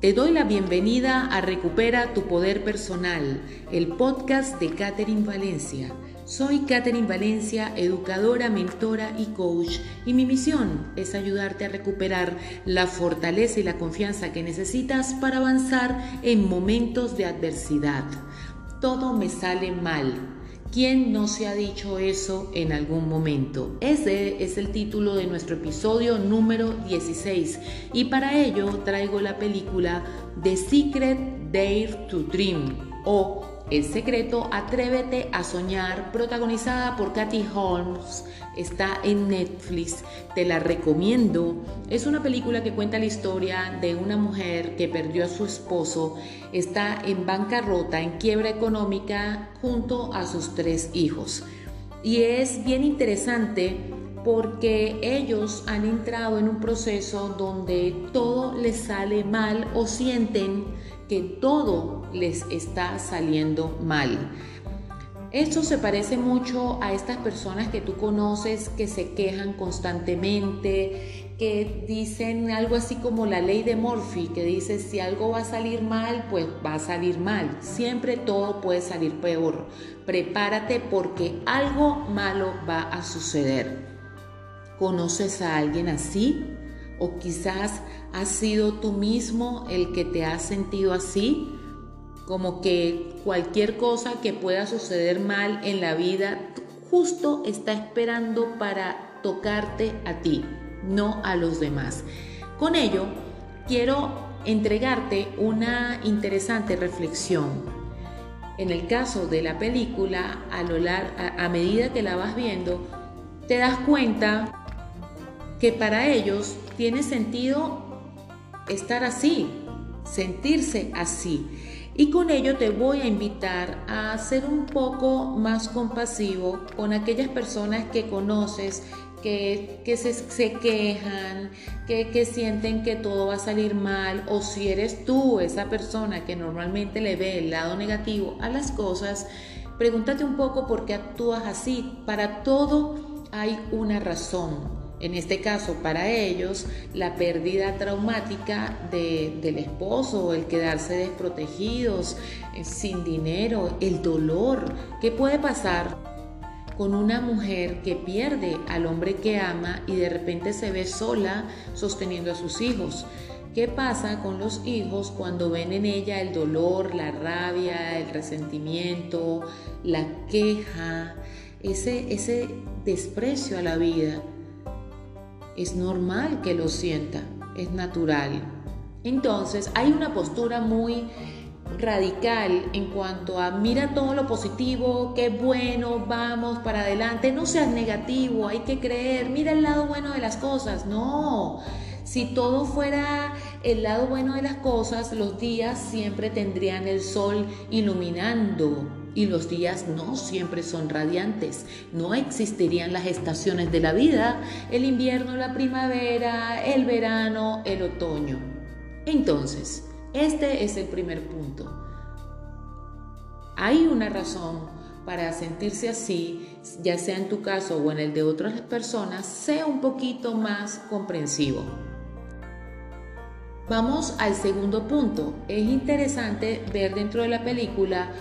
Te doy la bienvenida a Recupera tu Poder Personal, el podcast de Catherine Valencia. Soy Catherine Valencia, educadora, mentora y coach, y mi misión es ayudarte a recuperar la fortaleza y la confianza que necesitas para avanzar en momentos de adversidad. Todo me sale mal, ¿Quién no se ha dicho eso en algún momento? Ese es el título de nuestro episodio número 16 y para ello traigo la película The Secret Dare to Dream o el secreto, Atrévete a soñar, protagonizada por Kathy Holmes, está en Netflix, te la recomiendo. Es una película que cuenta la historia de una mujer que perdió a su esposo, está en bancarrota, en quiebra económica, junto a sus tres hijos. Y es bien interesante porque ellos han entrado en un proceso donde todo les sale mal o sienten que todo les está saliendo mal. Esto se parece mucho a estas personas que tú conoces que se quejan constantemente, que dicen algo así como la ley de Murphy, que dice si algo va a salir mal, pues va a salir mal. Siempre todo puede salir peor. Prepárate porque algo malo va a suceder. ¿Conoces a alguien así? O quizás has sido tú mismo el que te has sentido así, como que cualquier cosa que pueda suceder mal en la vida justo está esperando para tocarte a ti, no a los demás. Con ello, quiero entregarte una interesante reflexión. En el caso de la película, a, lo a medida que la vas viendo, te das cuenta que para ellos tiene sentido estar así, sentirse así. Y con ello te voy a invitar a ser un poco más compasivo con aquellas personas que conoces que, se, quejan, que, que, sienten que todo va a salir mal, o si eres tú esa persona que normalmente le ve el lado negativo a las cosas, pregúntate un poco por qué actúas así. Para todo hay una razón. En este caso, para ellos, la pérdida traumática del esposo, el quedarse desprotegidos, eh, sin dinero, el dolor. ¿Qué puede pasar con una mujer que pierde al hombre que ama y de repente se ve sola sosteniendo a sus hijos? ¿Qué pasa con los hijos cuando ven en ella el dolor, la rabia, el resentimiento, la queja, ese, ese desprecio a la vida? Es normal que lo sienta, es natural. Entonces hay una postura muy radical en cuanto a mira todo lo positivo, qué bueno, vamos para adelante, no seas negativo, hay que creer, mira el lado bueno de las cosas, no. Si todo fuera el lado bueno de las cosas, los días siempre tendrían el sol iluminando y los días no siempre son radiantes. No existirían las estaciones de la vida, el invierno, la primavera, el verano, el otoño. Entonces, este es el primer punto. Hay una razón para sentirse así, ya sea en tu caso o en el de otras personas, sea un poquito más comprensivo. Vamos al segundo punto. Es interesante ver dentro de la película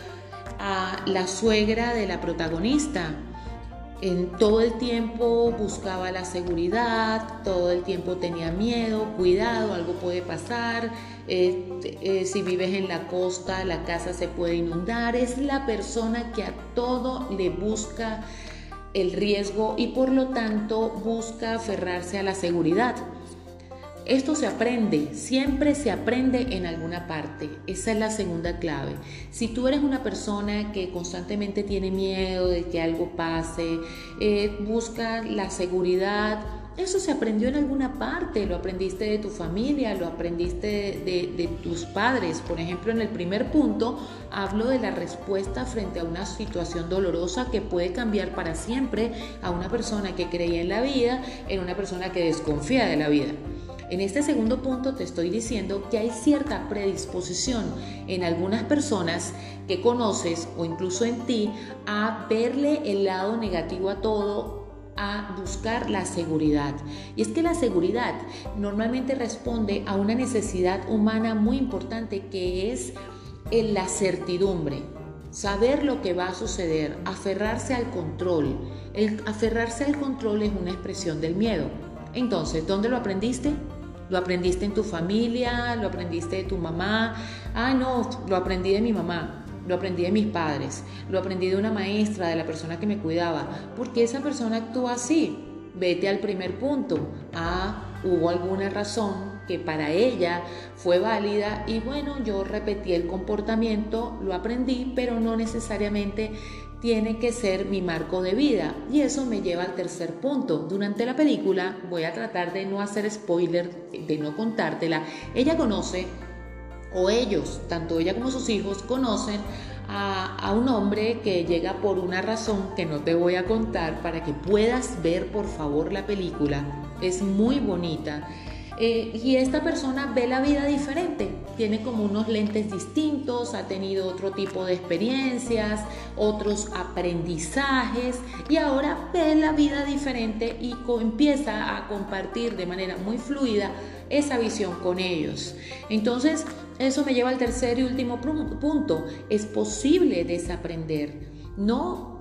a la suegra de la protagonista. En todo el tiempo buscaba la seguridad, todo el tiempo tenía miedo, cuidado, algo puede pasar. Eh, eh, si vives en la costa, la casa se puede inundar. Es la persona que a todo le busca el riesgo y por lo tanto busca aferrarse a la seguridad. Esto se aprende, siempre se aprende en alguna parte. Esa es la segunda clave. Si tú eres una persona que constantemente tiene miedo de que algo pase, eh, busca la seguridad, eso se aprendió en alguna parte, lo aprendiste de tu familia, lo aprendiste de, de, tus padres. Por ejemplo, en el primer punto hablo de la respuesta frente a una situación dolorosa que puede cambiar para siempre a una persona que creía en la vida en una persona que desconfía de la vida. En este segundo punto te estoy diciendo que hay cierta predisposición en algunas personas que conoces o incluso en ti a verle el lado negativo a todo a buscar la seguridad. Y es que la seguridad normalmente responde a una necesidad humana muy importante que es la certidumbre. Saber lo que va a suceder, aferrarse al control. El aferrarse al control es una expresión del miedo. Entonces, ¿dónde lo aprendiste? ¿Lo aprendiste en tu familia? ¿Lo aprendiste de tu mamá? Ah, no, lo aprendí de mi mamá lo aprendí de mis padres, lo aprendí de una maestra, de la persona que me cuidaba. porque esa persona actúa así? Vete al primer punto. Ah, hubo alguna razón que para ella fue válida y bueno, yo repetí el comportamiento, lo aprendí, pero no necesariamente tiene que ser mi marco de vida. Y eso me lleva al tercer punto. Durante la película voy a tratar de no hacer spoiler, de no contártela. Ella conoce o ellos, tanto ella como sus hijos, conocen a, un hombre que llega por una razón que no te voy a contar para que puedas ver por favor la película. Es muy bonita. Eh, y esta persona ve la vida diferente, tiene como unos lentes distintos, ha tenido otro tipo de experiencias, otros aprendizajes y ahora ve la vida diferente y empieza a compartir de manera muy fluida esa visión con ellos. Entonces, eso me lleva al tercer y último punto. Es posible desaprender. No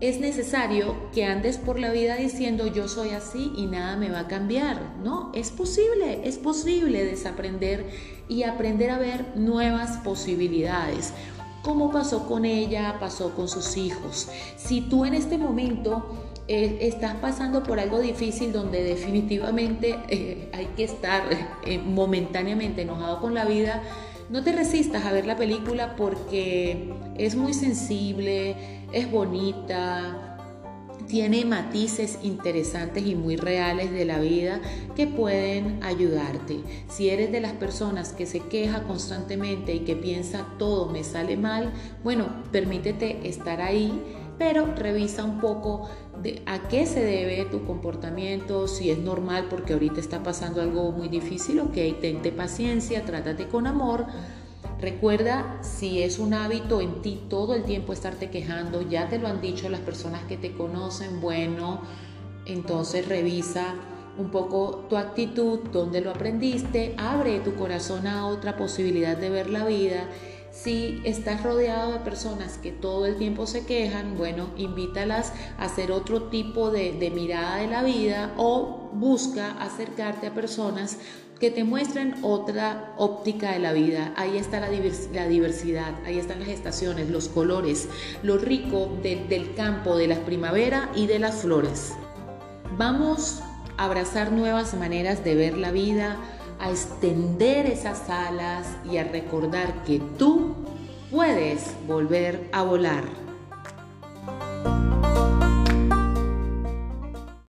es necesario que andes por la vida diciendo yo soy así y nada me va a cambiar. No, es posible, es posible desaprender y aprender a ver nuevas posibilidades. Como pasó con ella, pasó con sus hijos. Si tú en este momento eh, estás pasando por algo difícil donde definitivamente eh, hay que estar eh, momentáneamente enojado con la vida, no te resistas a ver la película porque es muy sensible, es bonita, tiene matices interesantes y muy reales de la vida que pueden ayudarte. Si eres de las personas que se queja constantemente y que piensa todo me sale mal, bueno, permítete estar ahí pero revisa un poco de a qué se debe tu comportamiento, si es normal porque ahorita está pasando algo muy difícil, ok, tente paciencia, trátate con amor. Recuerda si es un hábito en ti todo el tiempo estarte quejando, ya te lo han dicho las personas que te conocen, bueno, entonces revisa un poco tu actitud, dónde lo aprendiste, abre tu corazón a otra posibilidad de ver la vida si estás rodeado de personas que todo el tiempo se quejan, bueno, invítalas a hacer otro tipo de, mirada de la vida o busca acercarte a personas que te muestren otra óptica de la vida. Ahí está la, diversidad, ahí están las estaciones, los colores, lo rico del campo, de la primavera y de las flores. Vamos a abrazar nuevas maneras de ver la vida, a extender esas alas y a recordar que tú puedes volver a volar.